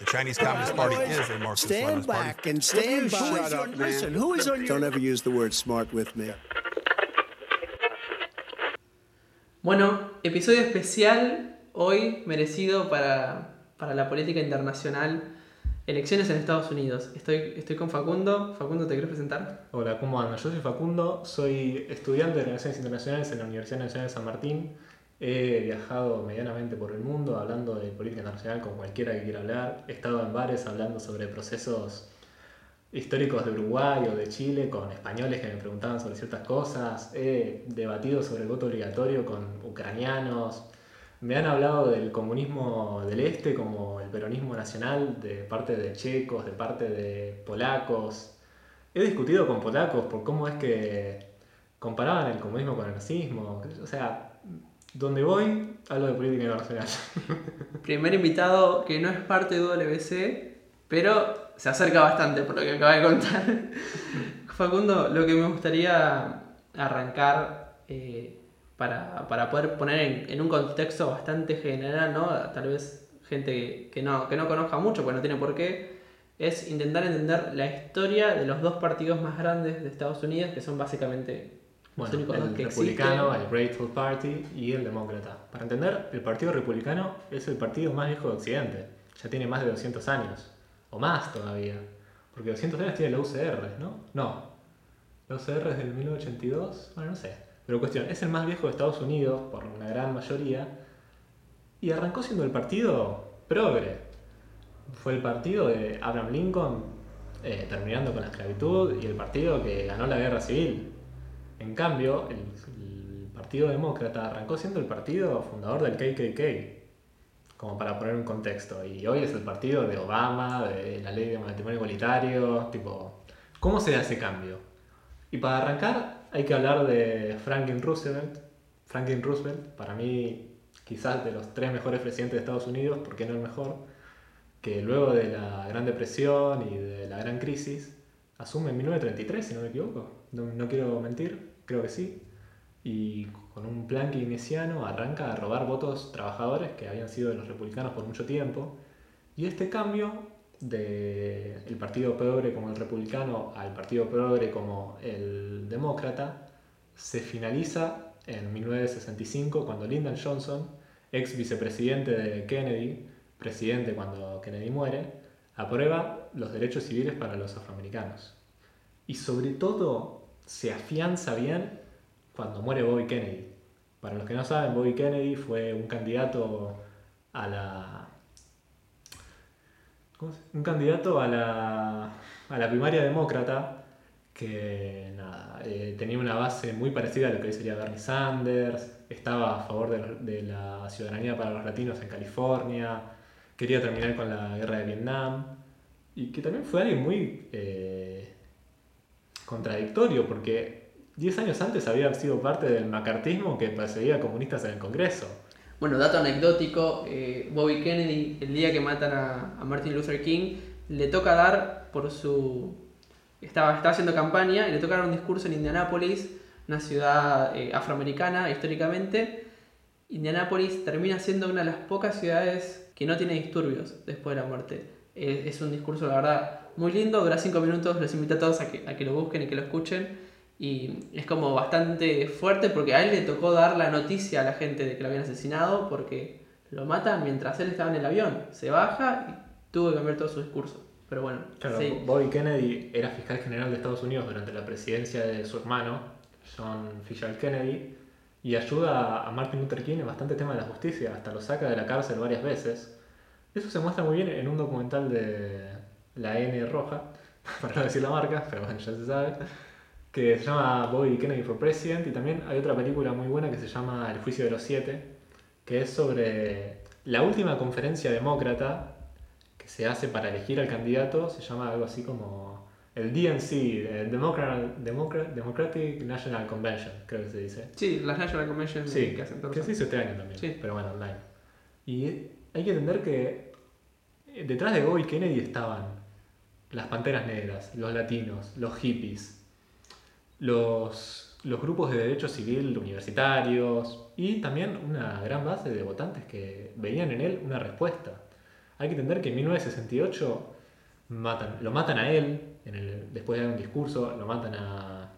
The Chinese Communist Party is a Marxist Stand Leninist party. back and stand Shut by. up, man. Listen, who is on your... Don't ever use the word smart with me. Bueno, episodio especial hoy merecido para, para la política internacional. Elecciones en Estados Unidos. Estoy, estoy con Facundo. Facundo, ¿te quieres presentar? Hola, ¿cómo andan? Yo soy Facundo, soy estudiante de Relaciones Internacionales en la Universidad Nacional de San Martín. He viajado medianamente por el mundo hablando de política internacional con cualquiera que quiera hablar. He estado en bares hablando sobre procesos históricos de Uruguay o de Chile con españoles que me preguntaban sobre ciertas cosas. He debatido sobre el voto obligatorio con ucranianos. Me han hablado del comunismo del Este como el peronismo nacional de parte de checos, de parte de polacos. He discutido con polacos por cómo es que comparaban el comunismo con el nazismo. O sea, donde voy, hablo de política internacional. Primer invitado que no es parte de WC, pero se acerca bastante por lo que acaba de contar. Facundo, lo que me gustaría arrancar eh, para, para poder poner en, en un contexto bastante general, ¿no? Tal vez gente que no, que no conozca mucho, pues no tiene por qué, es intentar entender la historia de los dos partidos más grandes de Estados Unidos, que son básicamente Bueno, los únicos dos el que republicano, existen. el Grateful Party y el demócrata. Para entender, el Partido Republicano es el partido más viejo de Occidente. Ya tiene más de 200 años. O más todavía. Porque 200 años tiene la UCR, ¿no? No. La UCR es del 1982. Bueno, no sé. Pero cuestión, es el más viejo de Estados Unidos, por una gran mayoría. Y arrancó siendo el partido progre. Fue el partido de Abraham Lincoln eh, terminando con la esclavitud y el partido que ganó la guerra civil. En cambio, el, Partido Demócrata arrancó siendo el partido fundador del KKK, como para poner un contexto. Y hoy es el partido de Obama, de la ley de matrimonio igualitario, tipo, ¿cómo se da ese cambio? Y para arrancar hay que hablar de Franklin Roosevelt. Franklin Roosevelt, para mí, quizás de los tres mejores presidentes de Estados Unidos, ¿por qué no el mejor? Que luego de la Gran Depresión y de la Gran Crisis, asume en 1933, si no me equivoco. No, no quiero mentir, creo que sí. Y con un plan keynesiano arranca a robar votos trabajadores que habían sido de los republicanos por mucho tiempo. Y este cambio del el partido progre como el republicano al partido progre como el demócrata se finaliza en 1965 cuando Lyndon Johnson, ex vicepresidente de Kennedy, presidente cuando Kennedy muere, aprueba los derechos civiles para los afroamericanos. Y sobre todo se afianza bien cuando muere Bobby Kennedy. Para los que no saben, Bobby Kennedy fue un candidato a la. ¿cómo se- Un candidato a la, a la primaria demócrata que nada, eh, tenía una base muy parecida a lo que hoy sería Bernie Sanders, estaba a favor de, de la ciudadanía para los latinos en California, quería terminar con la guerra de Vietnam y que también fue alguien muy eh, contradictorio porque 10 años antes había sido parte del macartismo que perseguía comunistas en el Congreso. Bueno, dato anecdótico, eh, Bobby Kennedy, el día que matan a, Martin Luther King, le toca dar por su... Estaba, estaba haciendo campaña y le toca dar un discurso en Indianápolis, una ciudad eh, afroamericana históricamente. Indianápolis termina siendo una de las pocas ciudades que no tiene disturbios después de la muerte. Es un discurso, la verdad, muy lindo, dura cinco minutos, los invito a todos a que, a que lo busquen y que lo escuchen. Y es como bastante fuerte porque a él le tocó dar la noticia a la gente de que lo habían asesinado porque lo matan mientras él estaba en el avión. Se baja y tuvo que cambiar todo su discurso. Pero bueno, Claro, sí. Bobby Kennedy era fiscal general de Estados Unidos durante la presidencia de su hermano, John Fitzgerald Kennedy, y ayuda a Martin Luther King en bastante tema de la justicia, hasta lo saca de la cárcel varias veces. Eso se muestra muy bien en un documental de la N roja, para no decir la marca, pero bueno, ya se sabe, que se llama Bobby Kennedy for President, y también hay otra película muy buena que se llama El juicio de los siete, que es sobre la última conferencia demócrata que se hace para elegir al candidato, se llama algo así como el DNC, el Democrat, Democrat- Democratic National Convention, creo que se dice. Sí, las National Conventions Sí, que hacen todos que se hizo este año también, Sí. pero bueno, online. Y hay que entender que eh, detrás de Bobby Kennedy estaban las panteras negras, los latinos, los hippies, los, los grupos de derecho civil universitarios y también una gran base de votantes que veían en él una respuesta. Hay que entender que en 1968 matan, lo matan a él, en el, después de dar un discurso, lo matan a,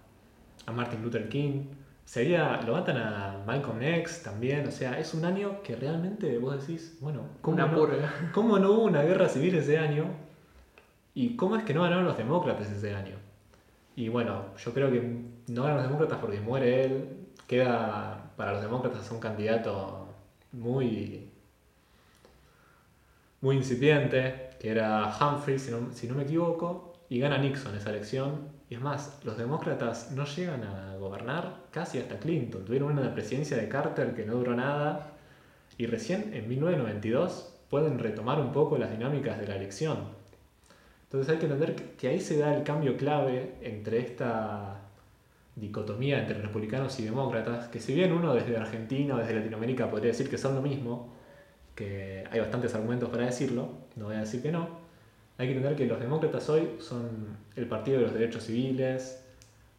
a Martin Luther King, sería, lo matan a Malcolm X también, o sea, es un año que realmente vos decís, bueno, ¿cómo, Una no. ¿cómo no hubo una guerra civil ese año? ¿Y cómo es que no ganaron los demócratas ese año? Y bueno, yo creo que no ganan los demócratas porque muere él, queda para los demócratas un candidato muy muy incipiente, que era Humphrey, si no, si no me equivoco, y gana Nixon esa elección. Y es más, los demócratas no llegan a gobernar casi hasta Clinton. Tuvieron una presidencia de Carter que no duró nada. Y recién en 1992 pueden retomar un poco las dinámicas de la elección. Entonces hay que entender que- ahí se da el cambio clave entre esta dicotomía entre republicanos y demócratas, que si bien uno desde Argentina o desde Latinoamérica podría decir que son lo mismo, que hay bastantes argumentos para decirlo, no voy a decir que no, hay que entender que los demócratas hoy son el partido de los derechos civiles,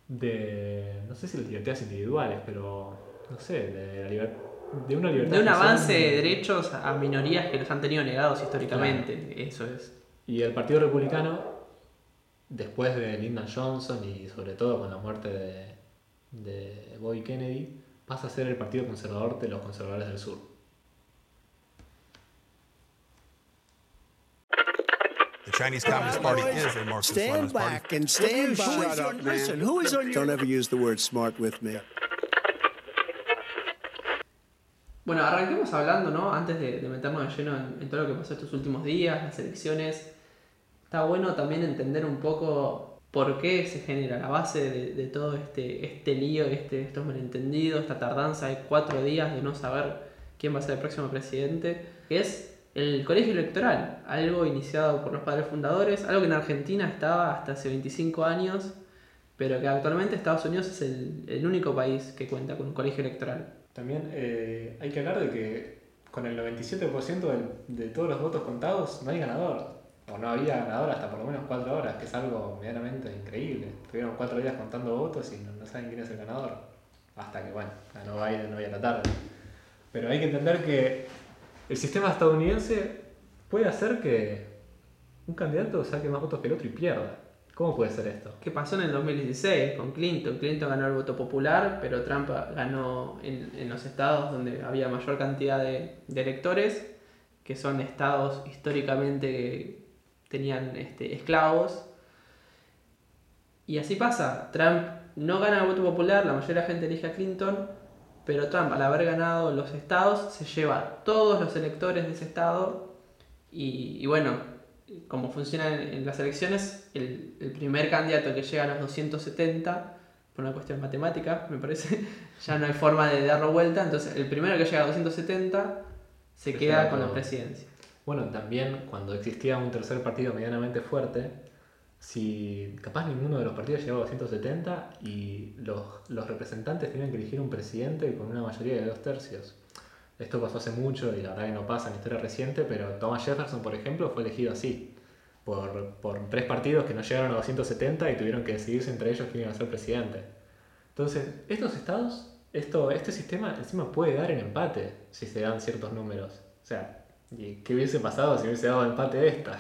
de, no sé si las libertades individuales, pero, no sé, de, la liber- de una libertad. De un avance de derechos a minorías que los han tenido negados históricamente. Eso es. Y el Partido Republicano, después de Lyndon Johnson y sobre todo con la muerte de, de Bobby Kennedy, pasa a ser el Partido Conservador de los conservadores del sur. The Chinese Communist Party is a Marxist Stand Leninist party. back and stand Shut by. up, man. Listen, who is on your... Don't ever use the word smart with me. Bueno, arranquemos hablando, ¿no? Antes de, de meternos de lleno en, en todo lo que pasó estos últimos días, las elecciones. Está bueno también entender un poco por qué se genera la base de, de todo este, este lío, este, estos malentendidos, esta tardanza de cuatro días de no saber quién va a ser el próximo presidente, que es el colegio electoral, algo iniciado por los padres fundadores, algo que en Argentina estaba hasta hace 25 años, pero que actualmente Estados Unidos es el, único país que cuenta con un colegio electoral. También eh, hay que hablar de que con el 97% del- de todos los votos contados no hay ganador. O no había ganador hasta por lo menos cuatro horas, que es algo medianamente increíble. Tuvieron cuatro días contando votos y no, no saben quién es el ganador. Hasta que, bueno, ganó Biden hoy a la tarde. Pero hay que entender que el sistema estadounidense puede hacer que un candidato saque más votos que el otro y pierda. ¿Cómo puede ser esto? ¿Qué pasó en el 2016 con Clinton? Clinton ganó el voto popular, pero Trump ganó en, en los estados donde había mayor cantidad de, de electores, que son estados históricamente tenían este, esclavos. Y así pasa, Trump no gana el voto popular, la mayoría de la gente elige a Clinton, pero Trump al haber ganado los estados se lleva todos los electores de ese estado y, y bueno, como funciona en, las elecciones, el, el primer candidato que llega a los 270, por una cuestión matemática, me parece, ya no hay forma de darlo vuelta, entonces el primero que llega a 270 se Se queda con la presidencia. Bueno, también cuando existía un tercer partido medianamente fuerte, si capaz ninguno de los partidos llegaba a 270 y los, los representantes tenían que elegir un presidente con una mayoría de dos tercios. Esto pasó hace mucho y la verdad que no pasa en historia reciente, pero Thomas Jefferson, por ejemplo, fue elegido así, por, por tres partidos que no llegaron a 270 y tuvieron que decidirse entre ellos quién iba a ser presidente. Entonces, estos estados, esto, este sistema encima puede dar en empate si se dan ciertos números. O sea, ¿y qué hubiese pasado si hubiese dado empate esta?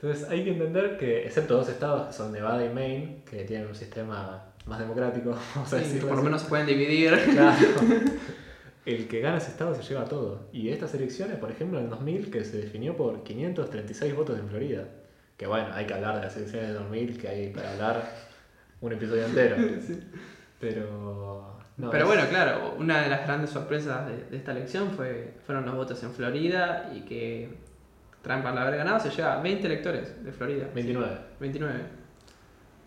Entonces hay que entender que, excepto dos estados que son Nevada y Maine, que tienen un sistema más democrático, vamos a Sí, decirlo por lo menos se pueden dividir. Claro. El que gana ese estado se lleva todo. Y estas elecciones, por ejemplo, en 2000, que se definió por 536 votos en Florida. Que bueno, hay que hablar de las elecciones de 2000, que hay para hablar un episodio entero. Pero... no, Pero es- bueno, claro, una de las grandes sorpresas de, de esta elección fue, fueron los votos en Florida y que Trump al haber ganado se lleva 20 electores de Florida. 29. 29.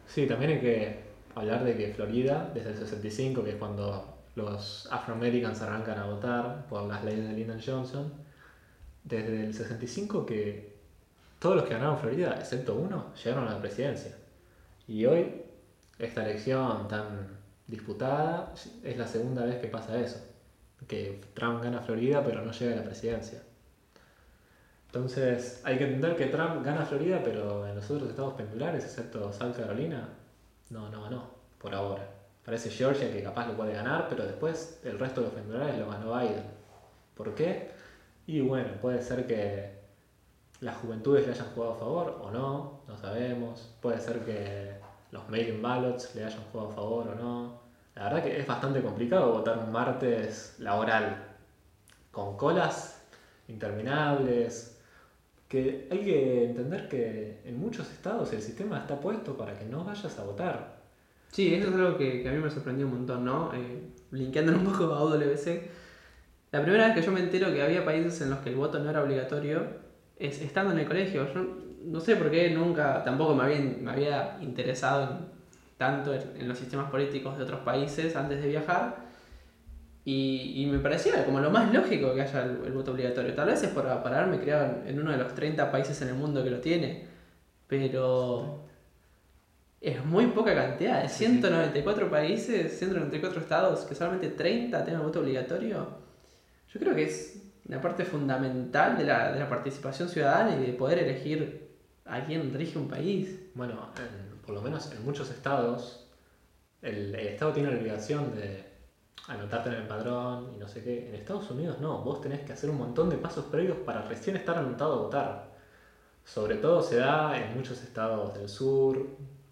Sí, también hay que hablar de que Florida, desde el 65, que es cuando los afroamericans arrancan a votar por las leyes de Lyndon Johnson, desde el 65 que todos los que ganaron Florida, excepto uno, llegaron a la presidencia. Y hoy, esta elección tan disputada, es la segunda vez que pasa eso. Que Trump gana Florida pero no llega a la presidencia. Entonces, hay que entender que Trump gana Florida, pero en los otros estados pendulares, excepto South Carolina, no, no ganó, por ahora. Parece Georgia que capaz lo puede ganar, pero después el resto de los pendulares lo ganó Biden. ¿Por qué? Y bueno, puede ser que las juventudes le hayan jugado a favor o no, no sabemos. Puede ser que los mail-in ballots le hayan jugado a favor o no. La verdad que es bastante complicado votar un martes laboral con colas interminables. Que hay que entender que en muchos estados el sistema está puesto para que no vayas a votar. Sí, eso es algo que, a mí me sorprendió un montón, ¿no? Eh, linkeándolo un poco a UWC. La primera vez que yo me entero que había países en los que el voto no era obligatorio es estando en el colegio. Yo no sé por qué nunca, tampoco me había, me había interesado en, tanto en, los sistemas políticos de otros países antes de viajar. Y, y me parecía como lo más lógico que haya el, el voto obligatorio. Tal vez es por, para haberme criado en, en uno de los 30 países en el mundo que lo tiene. Pero es muy poca cantidad. De 194 países, 194 estados, que solamente 30 tengan voto obligatorio. Yo creo que es una parte fundamental de la, de la participación ciudadana y de poder elegir a quién rige un país. Bueno, en- por lo menos en muchos estados, el, el estado tiene la obligación de anotarte en el padrón y no sé qué. En Estados Unidos no, vos tenés que hacer un montón de pasos previos para recién estar anotado a votar. Sobre todo se da en muchos estados del sur,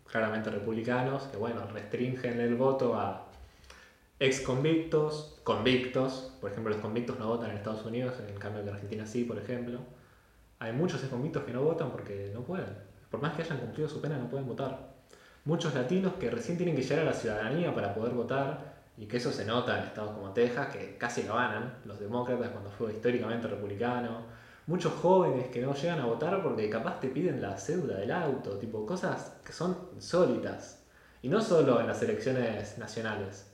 claramente republicanos, que bueno, restringen el voto a ex convictos, convictos, por ejemplo los convictos no votan en Estados Unidos, en cambio que en Argentina sí, por ejemplo. Hay muchos ex convictos que no votan porque no pueden. Por más que hayan cumplido su pena, no pueden votar. Muchos latinos que recién tienen que llegar a la ciudadanía para poder votar, y que eso se nota en estados como Texas, que casi lo ganan los demócratas cuando fue históricamente republicano. Muchos jóvenes que no llegan a votar porque capaz te piden la cédula del auto, tipo cosas que son insólitas. Y no solo en las elecciones nacionales.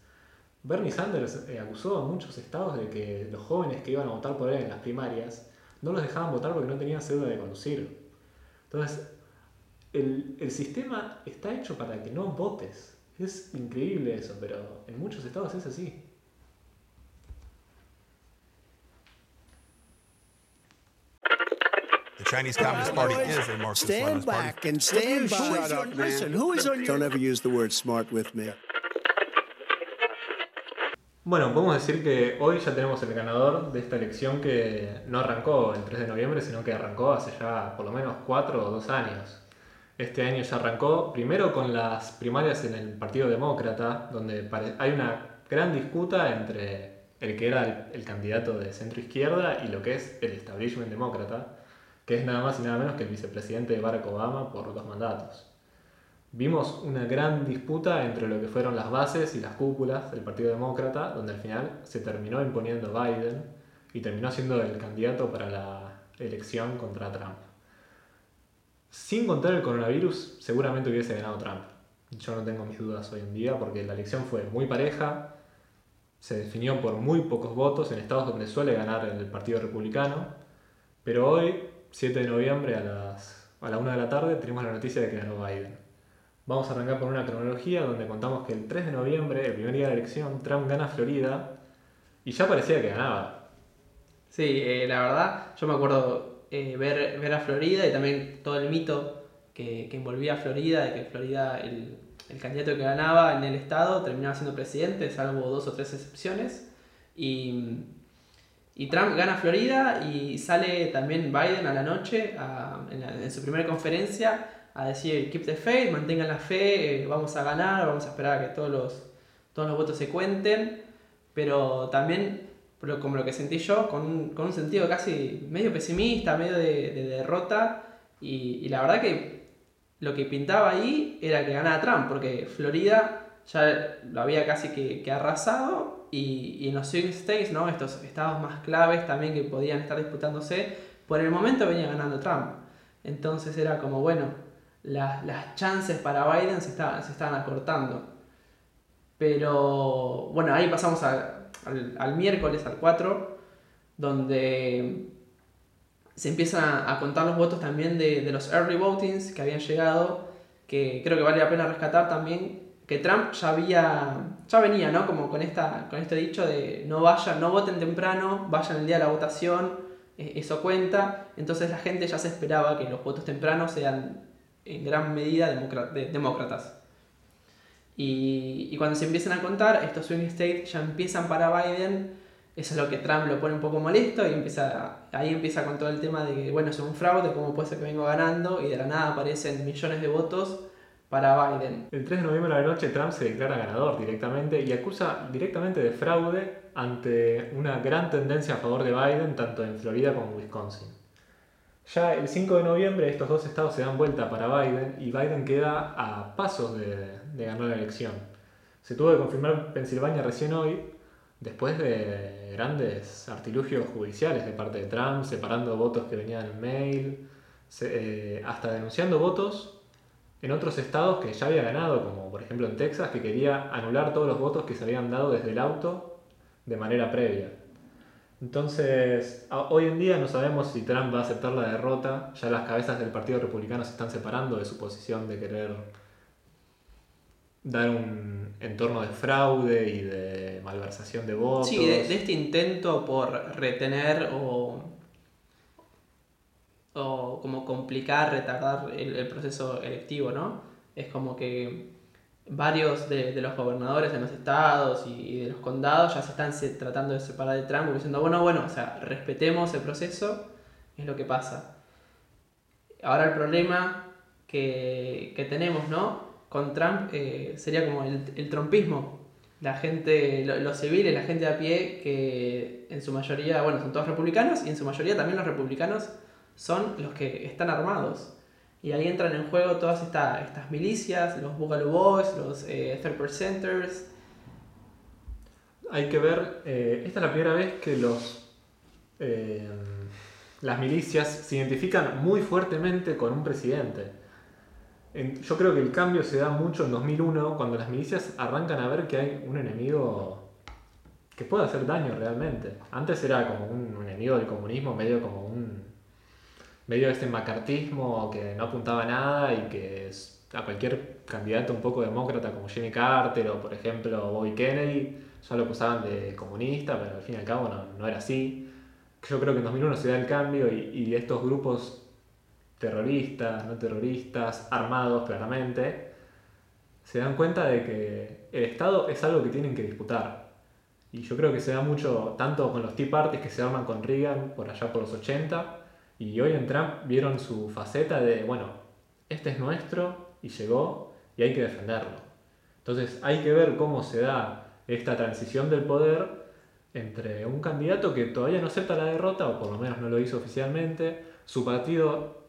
Bernie Sanders eh, acusó a muchos estados de que los jóvenes que iban a votar por él en las primarias no los dejaban votar porque no tenían cédula de conducir. Entonces, el, el sistema está hecho para que no votes. Es increíble eso, pero en muchos estados es así. The Chinese Communist Party is a Marxist Stand back and stand by. is on- listen, who is on your- Don't ever use the word smart with me. Bueno, podemos decir que hoy ya tenemos el ganador de esta elección que no arrancó el 3 de noviembre, sino que arrancó hace ya por lo menos 4 o 2 años. Este año ya arrancó primero con las primarias en el Partido Demócrata, donde hay una gran disputa entre el que era el, el candidato de centro izquierda y lo que es el establishment demócrata, que es nada más y nada menos que el vicepresidente de Barack Obama por dos mandatos. Vimos una gran disputa entre lo que fueron las bases y las cúpulas del Partido Demócrata, donde al final se terminó imponiendo Biden y terminó siendo el candidato para la elección contra Trump. Sin contar el coronavirus, seguramente hubiese ganado Trump. Yo no tengo mis dudas hoy en día porque la elección fue muy pareja, se definió por muy pocos votos en estados donde suele ganar el Partido Republicano, pero hoy, 7 de noviembre a las a la 1 de la tarde, tenemos la noticia de que ganó Biden. Vamos a arrancar con una cronología donde contamos que el 3 de noviembre, el primer día de la elección, Trump gana Florida y ya parecía que ganaba. Sí, eh, la verdad, yo me acuerdo eh, ver, ver a Florida y también todo el mito que, que envolvía a Florida, de que Florida, el, candidato que ganaba en el estado, terminaba siendo presidente, salvo dos o tres excepciones. Y, y Trump gana Florida y sale también Biden a la noche, en su primera conferencia, a decir, keep the faith, mantengan la fe, eh, vamos a ganar, vamos a esperar a que todos los, todos los votos se cuenten. Pero también pero como lo que sentí yo, con un, con un sentido casi medio pesimista, medio de, de derrota, y, la verdad que lo que pintaba ahí era que ganaba Trump, porque Florida ya lo había casi que, arrasado, y, y en los swing states, ¿no? estos estados más claves también que podían estar disputándose, por el momento venía ganando Trump. Entonces era como, bueno, las, las chances para Biden se estaban, se estaban acortando. Pero bueno, ahí pasamos a- al, al miércoles, al 4, donde se empiezan a, contar los votos también de, de los early votings que habían llegado, que creo que vale la pena rescatar también, que Trump ya había, ya venía, ¿no? Como con, esta, con este dicho de no vayan, no voten temprano, vayan el día de la votación, eh, eso cuenta, entonces la gente ya se esperaba que los votos tempranos sean en gran medida demócratas. Y, y cuando se empiezan a contar, estos swing states ya empiezan para Biden Eso es lo que Trump lo pone un poco molesto y empieza, ahí empieza con todo el tema de que, bueno, es un fraude, ¿cómo puede ser que vengo ganando? Y de la nada aparecen millones de votos para Biden. El 3 de noviembre a la noche Trump se declara ganador directamente y acusa directamente de fraude ante una gran tendencia a favor de Biden tanto en Florida como en Wisconsin. Ya el 5 de noviembre estos dos estados se dan vuelta para Biden y Biden queda a pasos de, de ganar la elección. Se tuvo que confirmar Pensilvania recién hoy, después de grandes artilugios judiciales de parte de Trump, separando votos que venían en mail, se- eh, hasta denunciando votos en otros estados que ya había ganado, como por ejemplo en Texas, que quería anular todos los votos que se habían dado desde el auto de manera previa. Entonces, hoy en día no sabemos si Trump va a aceptar la derrota, ya las cabezas del Partido Republicano se están separando de su posición de querer dar un entorno de fraude y de malversación de votos. Sí, de, este intento por retener o, o como complicar, retardar el, proceso electivo, ¿no? Es como que varios de, de los gobernadores de los estados y, de los condados ya se están tratando de separar de Trump, diciendo, bueno, bueno, o sea, respetemos el proceso, es lo que pasa. Ahora el problema que, que tenemos, ¿no? Con Trump eh, sería como el, el. La gente, lo- los civiles, la gente a pie, que en su mayoría, bueno, son todos republicanos y en su mayoría también los republicanos son los que están armados. Y ahí entran en juego todas esta- estas milicias, los Boogaloo Boys, los eh, Third Percenters. Hay que ver, eh, esta es la primera vez que los eh, las milicias se identifican muy fuertemente con un presidente. En- yo creo que el cambio se da mucho en 2001 cuando las milicias arrancan a ver que hay un enemigo que puede hacer daño realmente. Antes era como un enemigo del comunismo, medio como un medio este macartismo que no apuntaba a nada y que a cualquier candidato un poco demócrata como Jimmy Carter o por ejemplo Bobby Kennedy ya lo acusaban de comunista, pero al fin y al cabo no, no era así. Yo creo que en 2001 se da el cambio y, y estos grupos terroristas, no terroristas, armados claramente, se dan cuenta de que el Estado es algo que tienen que disputar. Y yo creo que se da mucho, tanto con los Tea Parties que se arman con Reagan por allá por los 80, y hoy en Trump vieron su faceta de, bueno, este es nuestro y llegó y hay que defenderlo. Entonces hay que ver cómo se da esta transición del poder entre un candidato que todavía no acepta la derrota, o por lo menos no lo hizo oficialmente, su partido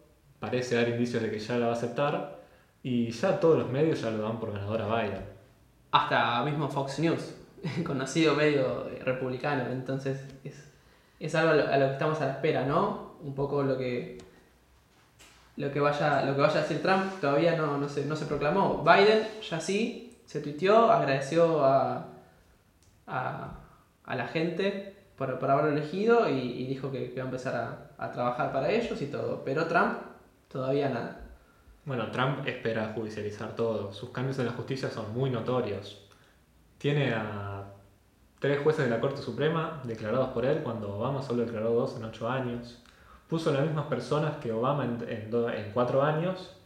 parece dar indicios de que ya la va a aceptar, y ya todos los medios ya lo dan por ganador a Biden. hasta mismo Fox News, conocido medio republicano, entonces es, es algo a lo, que estamos a la espera, ¿no? Un poco lo que lo que vaya, lo que vaya a decir Trump todavía no, no, se, no se proclamó. Biden ya sí, se tuiteó, agradeció a, a, la gente por, por haberlo elegido y, y dijo que, que va a empezar a, a trabajar para ellos y todo. Pero Trump todavía nada. Bueno, Trump espera judicializar todo. Sus cambios en la justicia son muy notorios. Tiene a tres jueces de la Corte Suprema declarados por él cuando Obama solo declaró dos en ocho años. Puso las mismas personas que Obama en, en cuatro años.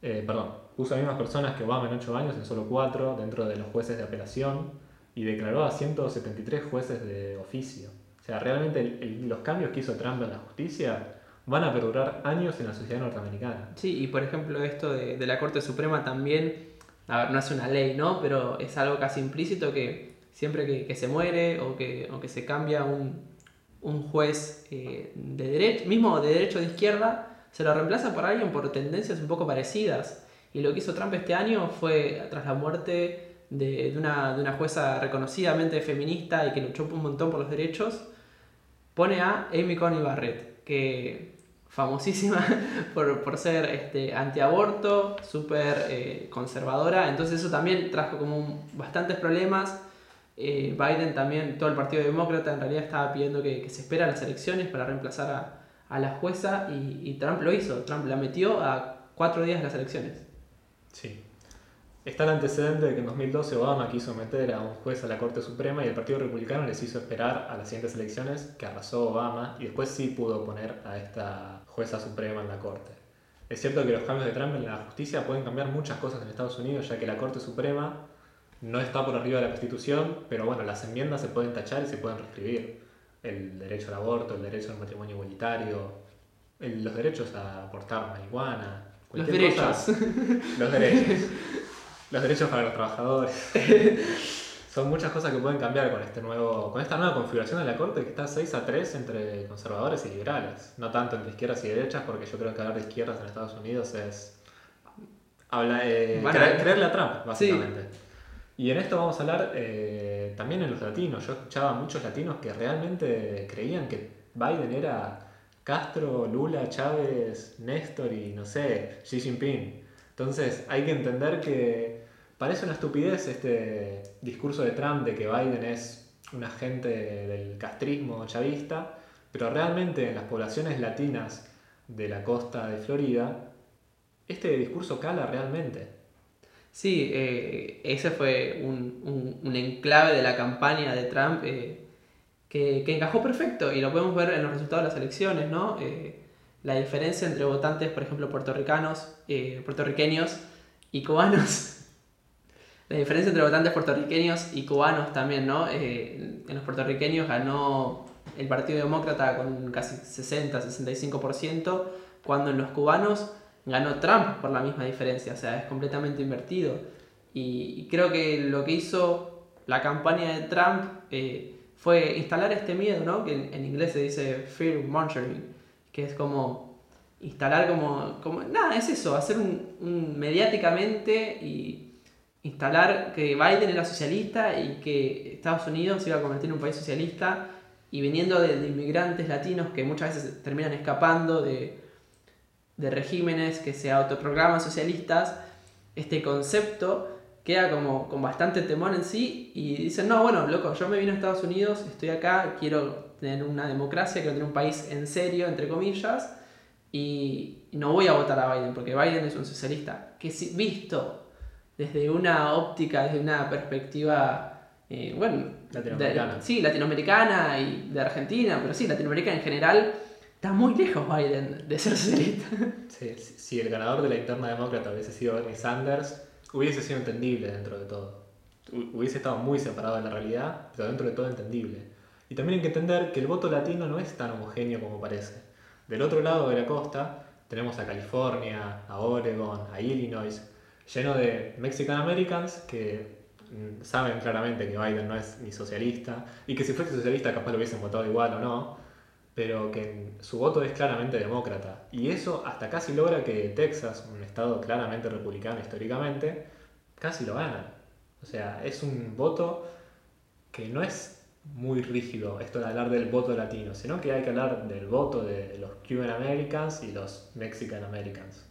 eh, perdón, puso las mismas personas que Obama en ocho años en solo cuatro dentro de los jueces de apelación y declaró a 173 jueces de oficio. O sea, realmente los cambios que hizo Trump en la justicia van a perdurar años en la sociedad norteamericana. Sí, y por ejemplo esto de, de la Corte Suprema también, a ver, no es una ley, ¿no? Pero es algo casi implícito que siempre que, que se muere o que, o que se cambia un, un juez eh, de derecho, mismo de derecho o de izquierda, se lo reemplaza por alguien por tendencias un poco parecidas. Y lo que hizo Trump este año fue, tras la muerte de, de una, de una jueza reconocidamente feminista y que luchó un montón por los derechos, pone a Amy Coney Barrett, que famosísima por, por ser este, antiaborto, súper eh, conservadora, entonces eso también trajo como bastantes problemas. Eh, Biden también, todo el Partido Demócrata en realidad estaba pidiendo que, que se espera las elecciones para reemplazar a, a la jueza y, y Trump lo hizo, Trump la metió a cuatro días de las elecciones. Sí. Está el antecedente de que en 2012 Obama quiso meter a un juez a la Corte Suprema y el Partido Republicano les hizo esperar a las siguientes elecciones que arrasó Obama y después sí pudo poner a esta jueza suprema en la Corte. Es cierto que los cambios de Trump en la justicia pueden cambiar muchas cosas en Estados Unidos ya que la Corte Suprema no está por arriba de la Constitución, pero bueno, las enmiendas se pueden tachar y se pueden reescribir. El derecho al aborto, el derecho al matrimonio igualitario, el- los derechos a aportar marihuana. Los cualquier derechos. cosa. Los derechos. los derechos para los trabajadores. Son muchas cosas que pueden cambiar con este nuevo, con esta nueva configuración de la Corte que está 6 a 3 entre conservadores y liberales. No tanto entre izquierdas y derechas, porque yo creo que hablar de izquierdas en Estados Unidos es habla, eh, Bueno, creer- eh. creerle a Trump, básicamente. Y en esto vamos a hablar eh, también en los latinos. Yo escuchaba a muchos latinos que realmente creían que Biden era Castro, Lula, Chávez, Néstor y no sé, Xi Jinping. Entonces hay que entender que parece una estupidez este discurso de Trump de que Biden es un agente del castrismo chavista, pero realmente en las poblaciones latinas de la costa de Florida, este discurso cala realmente. Sí, eh, ese fue un, un- enclave de la campaña de Trump eh, que, que encajó perfecto y lo podemos ver en los resultados de las elecciones, ¿no? Eh, la diferencia entre votantes, por ejemplo, puertorricanos, puertorriqueños y cubanos. La diferencia entre votantes puertorriqueños y cubanos también, ¿no? Eh, en los puertorriqueños ganó el Partido Demócrata con casi 60-65%, cuando en los cubanos ganó Trump por la misma diferencia, o sea, es completamente invertido. Y, creo que lo que hizo la campaña de Trump eh, fue instalar este miedo, ¿no? Que en, inglés se dice fear mongering, que es como instalar como, como nada, es eso, hacer un mediáticamente y instalar que Biden era socialista y que Estados Unidos se iba a convertir en un país socialista y viniendo de, inmigrantes latinos que muchas veces terminan escapando de, de regímenes que se autoproclaman socialistas, este concepto queda como con bastante temor en sí y dicen, no, bueno, loco, yo me vine a Estados Unidos, estoy acá, quiero tener una democracia, quiero tener un país en serio, entre comillas, y no voy a votar a Biden, porque Biden es un socialista, que si- visto desde una óptica, desde una perspectiva, eh, bueno, Latinoamericana. de- sí, latinoamericana y de Argentina, pero sí, Latinoamérica en general, está muy lejos Biden de ser socialista. Sí, si el ganador de la interna demócrata hubiese sido Bernie Sanders, hubiese sido entendible dentro de todo. Hu- Hubiese estado muy separado de la realidad, pero dentro de todo entendible. Y también hay que entender que el voto latino no es tan homogéneo como parece. Del otro lado de la costa tenemos a California, a Oregon, a Illinois, lleno de Mexican Americans que mm, saben claramente que Biden no es ni socialista y que si fuese socialista capaz lo hubiesen votado igual o no, pero que su voto es claramente demócrata. Y eso hasta casi logra que Texas, un estado claramente republicano históricamente, casi lo gana. O sea, es un voto que no es muy rígido esto de hablar del voto latino, sino que hay que hablar del voto de los Cuban Americans y los Mexican Americans.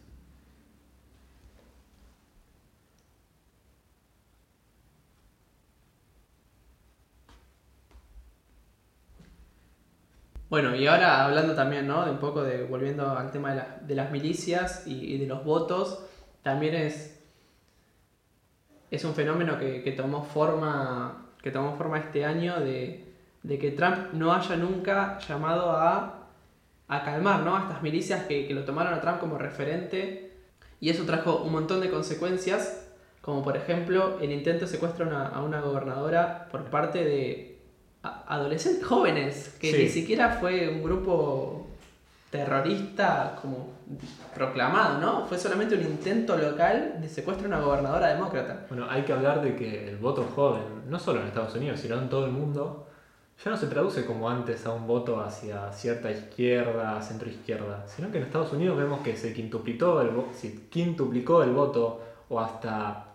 Bueno, y ahora hablando también, ¿no? De un poco de, volviendo al tema de, la- de las milicias y, de los votos, también es, es un fenómeno que, que tomó forma, que tomó forma este año de, de que Trump no haya nunca llamado a, a calmar, ¿no? A estas milicias que, que lo tomaron a Trump como referente y eso trajo un montón de consecuencias, como por ejemplo el intento de secuestro a una, gobernadora por parte de adolescentes jóvenes, que Sí. ni siquiera fue un grupo terrorista como proclamado, ¿no? Fue solamente un intento local de secuestro a una gobernadora demócrata. Bueno, hay que hablar de que el voto joven, no solo en Estados Unidos, sino en todo el mundo, ya no se traduce como antes a un voto hacia cierta izquierda, centro izquierda, sino que en Estados Unidos vemos que se quintuplicó el, se quintuplicó el voto o hasta,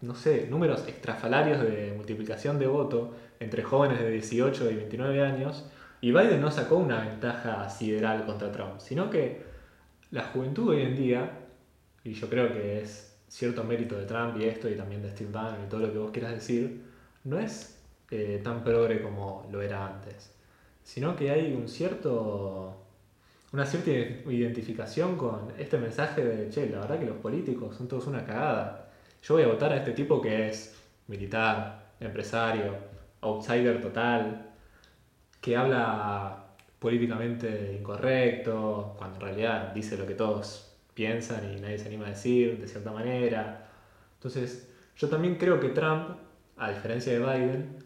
no sé, números extrafalarios de multiplicación de voto entre jóvenes de 18 y 29 años, y Biden no sacó una ventaja sideral contra Trump, sino que la juventud hoy en día, y yo creo que es cierto mérito de Trump y esto, y también de Steve Bannon y todo lo que vos quieras decir, no es eh, tan progre como lo era antes, sino que hay un cierto, una cierta identificación con este mensaje de, che, la verdad que los políticos son todos una cagada. Yo voy a votar a este tipo que es militar, empresario, outsider total, que habla políticamente incorrecto, cuando en realidad dice lo que todos piensan y nadie se anima a decir, de cierta manera. Entonces, Yo también creo que Trump, a diferencia de Biden,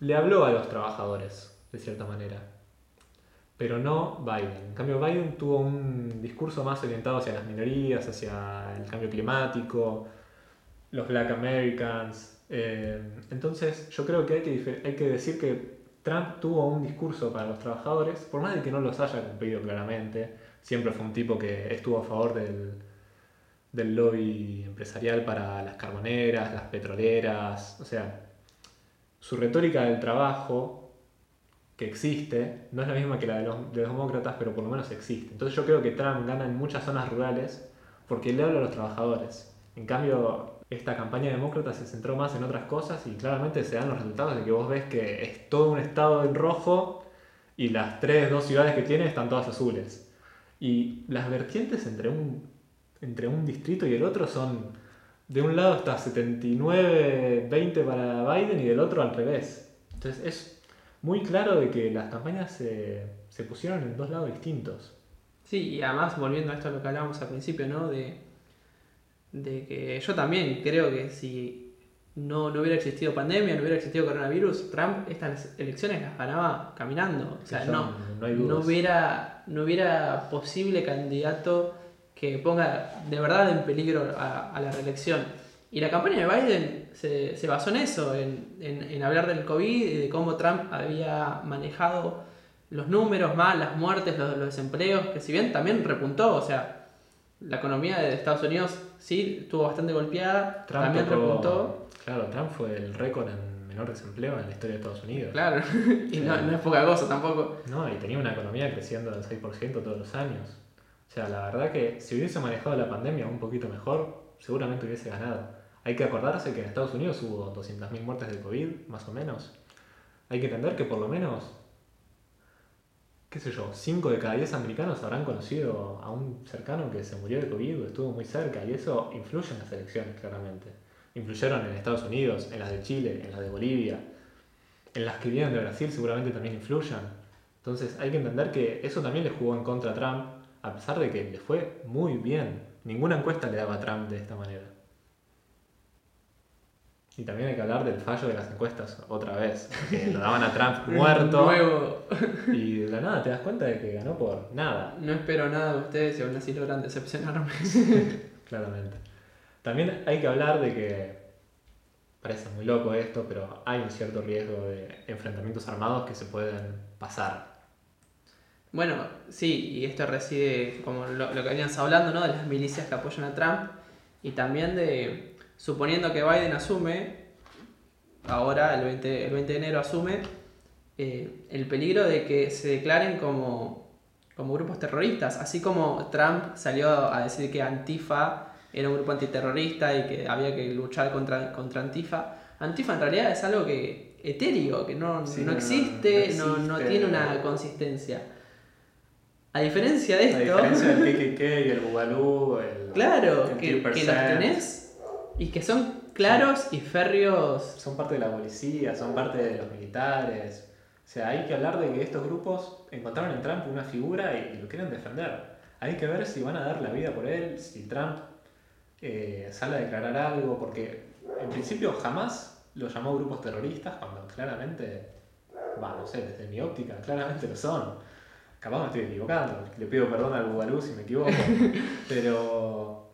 le habló a los trabajadores, de cierta manera. Pero no Biden. En cambio, Biden tuvo un discurso más orientado hacia las minorías, hacia el cambio climático, los Black Americans. Eh, entonces, yo creo que hay, que hay que decir que Trump tuvo un discurso para los trabajadores, por más de que no los haya cumplido claramente. Siempre fue un tipo que estuvo a favor del, del lobby empresarial para las carboneras, las petroleras. O sea, su retórica del trabajo que existe no es la misma que la de los, de los demócratas, pero por lo menos existe. Entonces yo creo que Trump gana en muchas zonas rurales porque le habla a los trabajadores. En cambio, esta campaña demócrata se centró más en otras cosas y claramente se dan los resultados de que vos ves que es todo un estado en rojo y las tres, dos ciudades que tiene están todas azules. Y las vertientes entre un, entre un distrito y el otro son, de un lado está 79-20 para Biden y del otro al revés. Entonces es muy claro de que las campañas se, se pusieron en dos lados distintos. Sí, y además volviendo a esto a lo que hablábamos al principio, ¿no? De, de que yo también creo que si no, no hubiera existido pandemia, no hubiera existido coronavirus, Trump estas elecciones las ganaba caminando. O sea, no, no hay dudas. no hubiera, no hubiera posible candidato que ponga de verdad en peligro a, a la reelección. Y la campaña de Biden se, se basó en eso, en, en- en hablar del COVID y de cómo Trump había manejado los números, más las muertes, los, los desempleos, que si bien también repuntó, o sea, la economía de Estados Unidos sí estuvo bastante golpeada, Trump también tocó- repuntó, Claro, Trump fue el récord en menor desempleo en la historia de Estados Unidos. claro, y no, no es poca cosa tampoco. No, y tenía una economía creciendo del 6% todos los años. O sea, la verdad que si hubiese manejado la pandemia un poquito mejor, seguramente hubiese ganado. Hay que acordarse que en Estados Unidos hubo 200.000 muertes de COVID, más o menos. Hay que entender que por lo menos, qué sé yo, 5 de cada 10 americanos habrán conocido a un cercano que se murió de COVID estuvo muy cerca, y eso influye en las elecciones, claramente. Influyeron en Estados Unidos, en las de Chile, en las de Bolivia, en las que vienen de Brasil seguramente también influyan. Entonces hay que entender que eso también le jugó en contra a Trump, a pesar de que le fue muy bien. Ninguna encuesta le daba a Trump de esta manera. Y también hay que hablar del fallo de las encuestas otra vez, que lo daban a Trump muerto Nuevo. y de la nada te das cuenta de que ganó por nada, No espero nada de ustedes y aún así logran decepcionarme. claramente. También hay que hablar de que, parece muy loco esto, pero hay un cierto riesgo de enfrentamientos armados que se pueden pasar. Bueno, sí, y esto reside, como lo, lo que veníamos hablando, ¿no? De las milicias que apoyan a Trump y también de, suponiendo que Biden asume, ahora el 20, el 20 de enero asume, eh, el peligro de que se declaren como, como grupos terroristas, así como Trump salió a decir que Antifa era un grupo antiterrorista y que había que luchar contra, contra Antifa. Antifa en realidad es algo que etéreo, que no, Sí, no existe, no, no tiene una consistencia. A diferencia de La esto, diferencia del y el Bugalú, el claro, el que, que los tenés y que son claros y férreos. son parte de la policía, son parte de los militares. O sea, hay que hablar de que estos grupos encontraron en Trump una figura y, lo quieren defender. Hay que ver si van a dar la vida por él, si Trump eh, sale a declarar algo, porque en principio jamás lo llamó grupos terroristas cuando claramente, va, no sé, desde mi óptica, claramente lo son. Capaz me estoy equivocando, le pido perdón al Bugalú si me equivoco, pero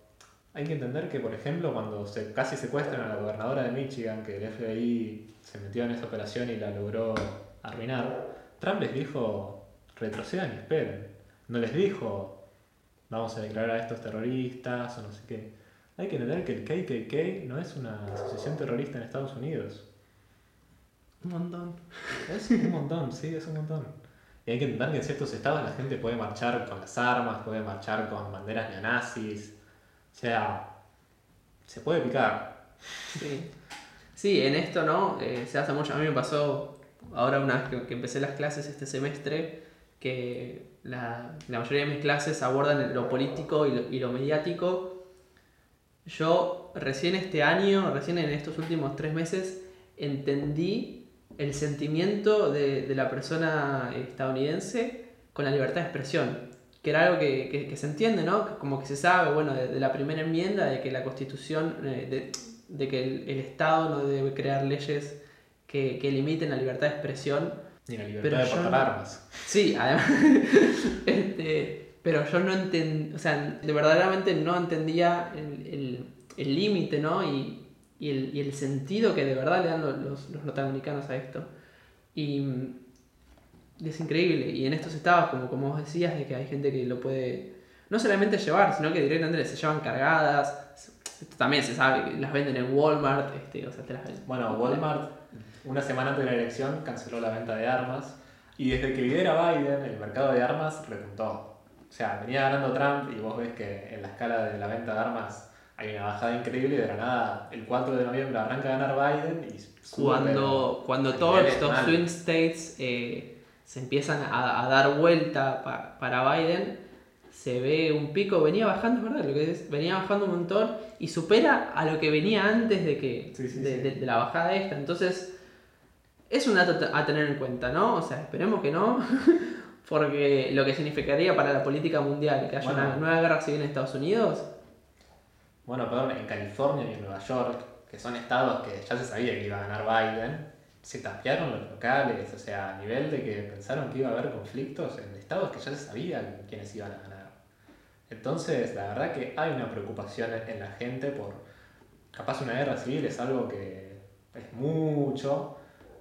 hay que entender que, por ejemplo, cuando se casi secuestran a la gobernadora de Michigan, que el FBI se metió en esa operación y la logró arruinar, Trump les dijo, retrocedan y esperen. No les dijo, vamos a declarar a estos terroristas o no sé qué. Hay que entender que el KKK no es una asociación terrorista en Estados Unidos. Un montón. Es un montón, sí, es un montón. Y hay que entender que en ciertos estados la gente puede marchar con las armas, puede marchar con banderas neonazis. O sea, se puede picar. Sí. Sí, en esto no, Eh, se hace mucho. A mí me pasó ahora una vez que, que empecé las clases este semestre, que la, la mayoría de mis clases abordan lo político y lo, y lo mediático. Yo recién este año, recién en estos últimos tres meses, entendí el sentimiento de, de la persona estadounidense con la libertad de expresión, que era algo que, que- que se entiende, ¿no? Como que se sabe, bueno, de, de la primera enmienda, de que la constitución, eh, de- de que el, el Estado no debe crear leyes que, que limiten la libertad de expresión. Ni la libertad Pero de portar no- armas. Sí, además. este, pero yo no entendía, o sea, de verdaderamente no entendía el el- el límite, ¿no? Y, y el, y el sentido que de verdad le dan los, los, norteamericanos a esto. Y es increíble. Y en estos estados, como, como vos decías, de que hay gente que lo puede no solamente llevar, sino que directamente se llevan cargadas. Esto también se sabe, que las venden en Walmart, este, o sea, te las venden. Bueno, Walmart, una semana antes de la elección, canceló la venta de armas. Y desde que lidera Biden, el mercado de armas repuntó. O sea, venía ganando Trump y vos ves que en la escala de la venta de armas hay una bajada increíble y de la nada, el 4 de noviembre arranca a ganar Biden y cuando, cuando todos mal. swing states eh, se empiezan a, a dar vuelta pa- para Biden, se ve un pico, venía bajando, es verdad, lo que es, venía bajando un montón y supera a lo que venía antes de que Sí, sí, de, sí. de- de la bajada esta. Entonces, es un dato a tener en cuenta, ¿no? O sea, esperemos que no, porque lo que significaría para la política mundial que haya Bueno. una nueva guerra civil en Estados Unidos, Bueno, perdón, en California y en Nueva York, que son estados que ya se sabía que iba a ganar Biden, se tapiaron los locales, o sea, a nivel de que pensaron que iba a haber conflictos en estados que ya se sabían quiénes iban a ganar. Entonces, la verdad que hay una preocupación en la gente por, capaz una guerra civil es algo que es mucho,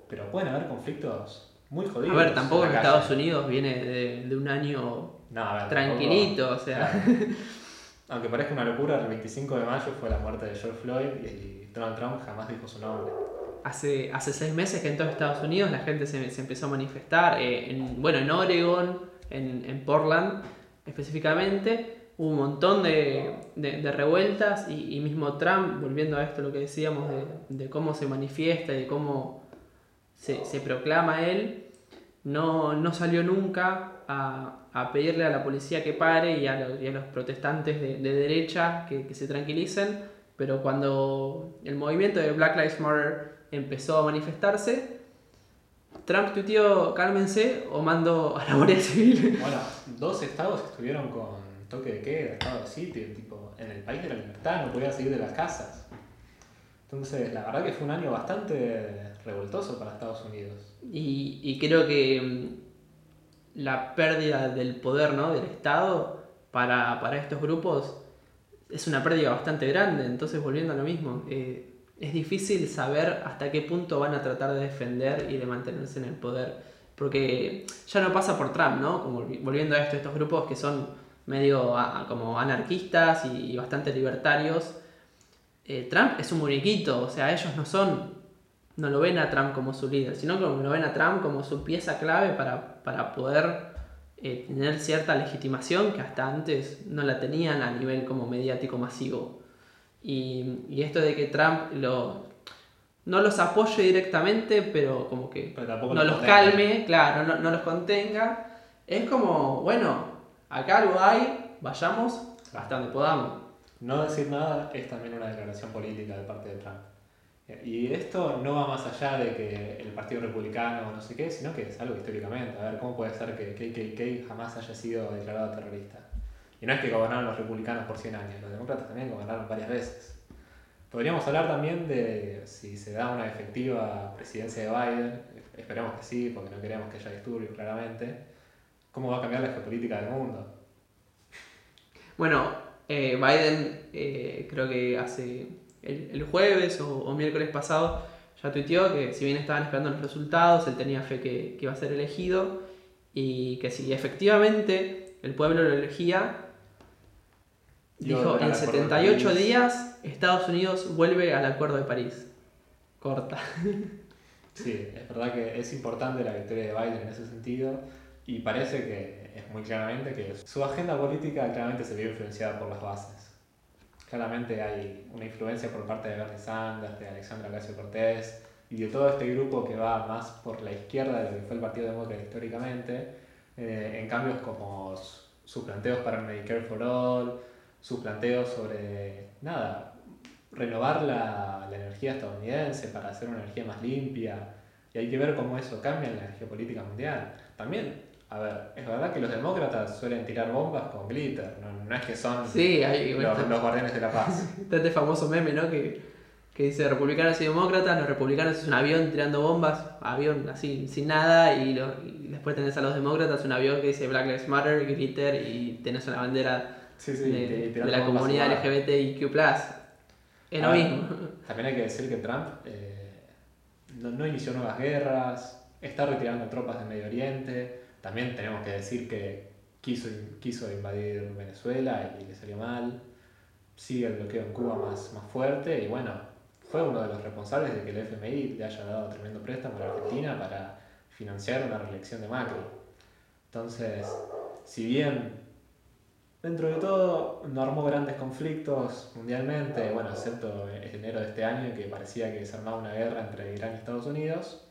pero pueden haber conflictos muy a jodidos. ver, tampoco en Estados. Unidos viene de, de un año No, a ver, tranquilito, tampoco- o sea. Claro. Aunque parezca una locura, el 25 de mayo fue la muerte de George Floyd y Donald Trump jamás dijo su nombre. Hace, hace seis meses que en todo Estados Unidos la gente se, se empezó a manifestar, eh, en, bueno, en Oregon, en, en Portland específicamente, hubo un montón de, de- revueltas y, y mismo Trump, volviendo a esto lo que decíamos de, de cómo se manifiesta y de cómo se, se proclama él, no, no salió nunca a, a pedirle a la policía que pare y a los, y a los protestantes de, de derecha que, que se tranquilicen, pero cuando el movimiento de Black Lives Matter empezó a manifestarse, Trump tuiteó cálmense o mando a la Guardia Civil. Bueno, dos estados estuvieron con toque de queda, estado de sitio, tipo, en el país de la libertad no podían salir de las casas. Entonces, la verdad que fue un año bastante revoltoso para Estados Unidos. Y, y creo que mm, la pérdida del poder ¿no? del Estado para, para estos grupos es una pérdida bastante grande. Entonces, volviendo a lo mismo, eh, es difícil saber hasta qué punto van a tratar de defender y de mantenerse en el poder. Porque ya no pasa por Trump, ¿no? Como volvi- volviendo a esto, estos grupos que son medio a- como anarquistas y, y bastante libertarios. eh, Trump es un muñequito, o sea, ellos no son no lo ven a Trump como su líder, sino que lo ven a Trump como su pieza clave para, para poder eh, tener cierta legitimación que hasta antes no la tenían a nivel como mediático masivo. Y, y esto de que Trump lo, no los apoye directamente, pero como que Pero no los calme, claro, no, no los contenga, es como, bueno, acá algo hay, vayamos hasta donde podamos. No decir nada es también una declaración política de parte de Trump. Y esto no va más allá de que el Partido Republicano no sé qué, sino que es algo históricamente. A ver, ¿cómo puede ser que KKK jamás haya sido declarado terrorista? Y no es que gobernaron los republicanos por 100 años, los demócratas también gobernaron varias veces. Podríamos hablar también de si se da una efectiva presidencia de Biden, esperemos que sí, porque no queremos que haya disturbios claramente. ¿Cómo va a cambiar la geopolítica del mundo? Bueno, eh, Biden eh, creo que hace el, el jueves o, miércoles pasado ya tuiteó que si bien estaban esperando los resultados, él tenía fe que, que iba a ser elegido y que si efectivamente el pueblo lo elegía, dijo en Acuerdo de 78 París". días Estados Unidos vuelve al Acuerdo de París. Corta. Sí, es verdad que es importante la victoria de Biden en ese sentido y parece que es muy claramente que su agenda política claramente se vio influenciada por las bases. Claramente hay una influencia por parte de Bernie Sanders, de Alexandra Ocasio Cortés y de todo este grupo que va más por la izquierda de lo que fue el Partido Demócrata históricamente, eh, en cambios como su- sus planteos para el Medicare for All, sus planteos sobre, nada, renovar la, la energía estadounidense para hacer una energía más limpia. Y hay que ver cómo eso cambia en la geopolítica mundial. También, a ver, es verdad que los demócratas suelen tirar bombas con glitter, no, no es que son Sí, hay los, los guardianes de la paz. está este famoso meme, ¿no? Que, que dice republicanos y demócratas, los republicanos es un avión tirando bombas, avión así, sin nada, y, lo- y después tenés a los demócratas un avión que dice Black Lives Matter, glitter, y tenés una bandera Sí, sí, de, la comunidad. LGBTIQ+. Es lo mismo. También hay que decir que Trump eh, no, no inició nuevas guerras, está retirando tropas de Medio Oriente. También tenemos que decir que quiso, quiso invadir Venezuela y le salió mal. Sigue el bloqueo en Cuba más, más fuerte y bueno, fue uno de los responsables de que el FMI le haya dado tremendo préstamo a la Argentina para financiar una reelección de Macri. Entonces, si bien Dentro de todo, no armó grandes conflictos mundialmente, bueno, excepto en enero de este año, que parecía que se armaba una guerra entre Irán y Estados Unidos.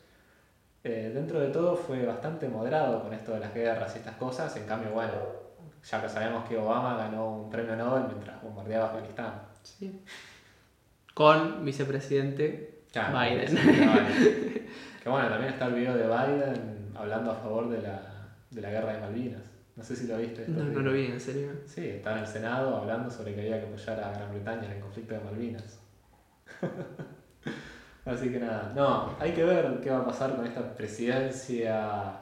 Eh, dentro de todo fue bastante moderado con esto de las guerras y estas cosas, en cambio, bueno, ya que sabemos que Obama ganó un premio Nobel mientras bombardeaba Afganistán. Sí. Con vicepresidente Claro, Biden. sí, Biden. Que bueno, también está el video de Biden hablando a favor de la, de la guerra de Malvinas. No sé si lo viste. No, no lo vi, en serio. Sí, está en el Senado hablando sobre que había que apoyar a Gran Bretaña en el conflicto de Malvinas. Así que nada, no, hay que ver qué va a pasar con esta presidencia.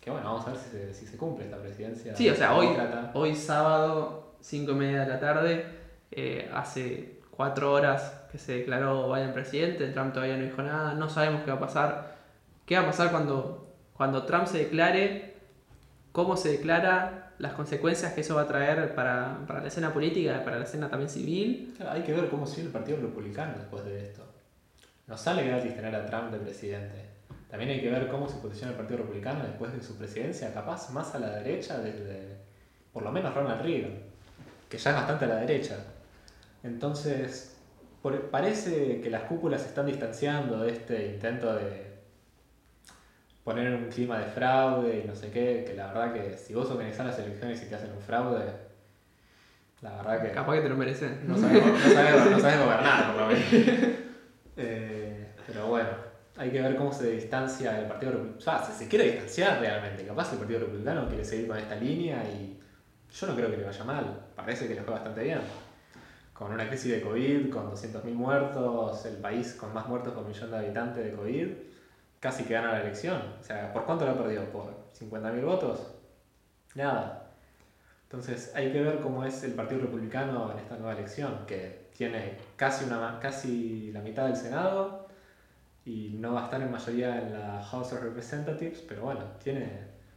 Que bueno, vamos a ver si se, si se cumple esta presidencia. Sí, o sea, hoy, hoy sábado, 5 y media de la tarde, eh, hace cuatro horas que se declaró Biden presidente, Trump todavía no dijo nada, no sabemos qué va a pasar. ¿Qué va a pasar cuando, cuando Trump se declare? ¿Cómo se declara? Las consecuencias que eso va a traer para, para la escena política, para la escena también civil. Claro, hay que ver cómo sigue el Partido Republicano después de esto. No sale gratis tener a Trump de presidente. También hay que ver cómo se posiciona el Partido Republicano después de su presidencia, capaz más a la derecha desde, por lo menos Ronald Reagan, que ya es bastante a la derecha. Entonces, parece que las cúpulas se están distanciando de este intento de poner un clima de fraude y no sé qué, que la verdad que si vos organizás las elecciones y te hacen un fraude, la verdad que... Capaz que te lo mereces. No sabes, no sabes- no sabes gobernar, por lo menos. Eh, pero bueno, hay que ver cómo se distancia el Partido Republicano. O sea, si se quiere distanciar realmente, capaz el Partido Republicano quiere seguir con esta línea y yo no creo que le vaya mal. Parece que le fue bastante bien. Con una crisis de COVID, con 200.000 muertos, el país con más muertos por millón de habitantes de COVID, casi que gana la elección. O sea, ¿por cuánto lo perdió? ¿Por 50.000 votos? Nada. Entonces hay que ver cómo es el Partido Republicano en esta nueva elección, que tiene casi, una, casi la mitad del Senado y no va a estar en mayoría en la House of Representatives, pero bueno, tiene,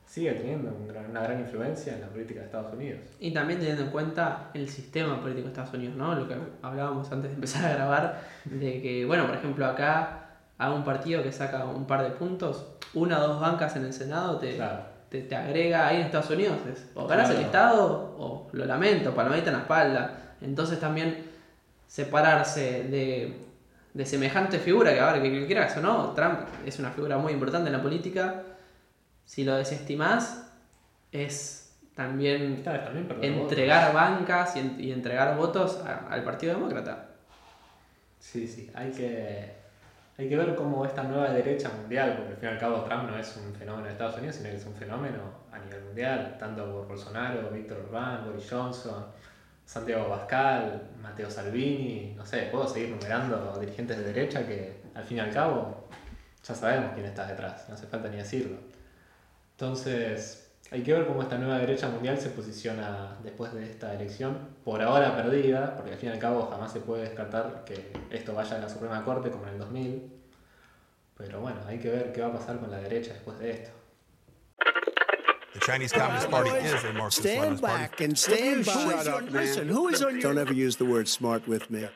sigue teniendo un gran- una gran influencia en la política de Estados Unidos. Y también teniendo en cuenta el sistema político de Estados Unidos, ¿no? Lo que hablábamos antes de empezar a grabar, de que, bueno, por ejemplo, acá a un partido que saca un par de puntos, una o dos bancas en el Senado te, Claro. te, te agrega ahí en Estados Unidos. Es, o ganas Claro. el Estado o lo lamento, palmadita en la espalda. Entonces también separarse de, de semejante figura, que ahora que que quieras o no, Trump es una figura muy importante en la política. Si lo desestimás, es también Claro, también perder votos. entregar bancas y, y entregar votos a- al Partido Demócrata. Sí, sí, hay que, hay que ver cómo esta nueva derecha mundial, porque al fin y al cabo Trump no es un fenómeno de Estados Unidos, sino que es un fenómeno a nivel mundial, tanto por Bolsonaro, Víctor Orbán, Boris Johnson, Santiago Pascal, Matteo Salvini, no sé, puedo seguir numerando dirigentes de derecha que al fin y al cabo ya sabemos quién está detrás, no hace falta ni decirlo. Entonces, hay que ver cómo esta nueva derecha mundial se posiciona después de esta elección, por ahora perdida, porque al fin y al cabo jamás se puede descartar que esto vaya a la Suprema Corte como en el 2000. Pero bueno, hay que ver qué va a pasar con la derecha después de esto. The Chinese Communist Party is a Marxist Stand back and stand Shut by. up, man. Listen, who is on your... Don't ever use the word smart with me.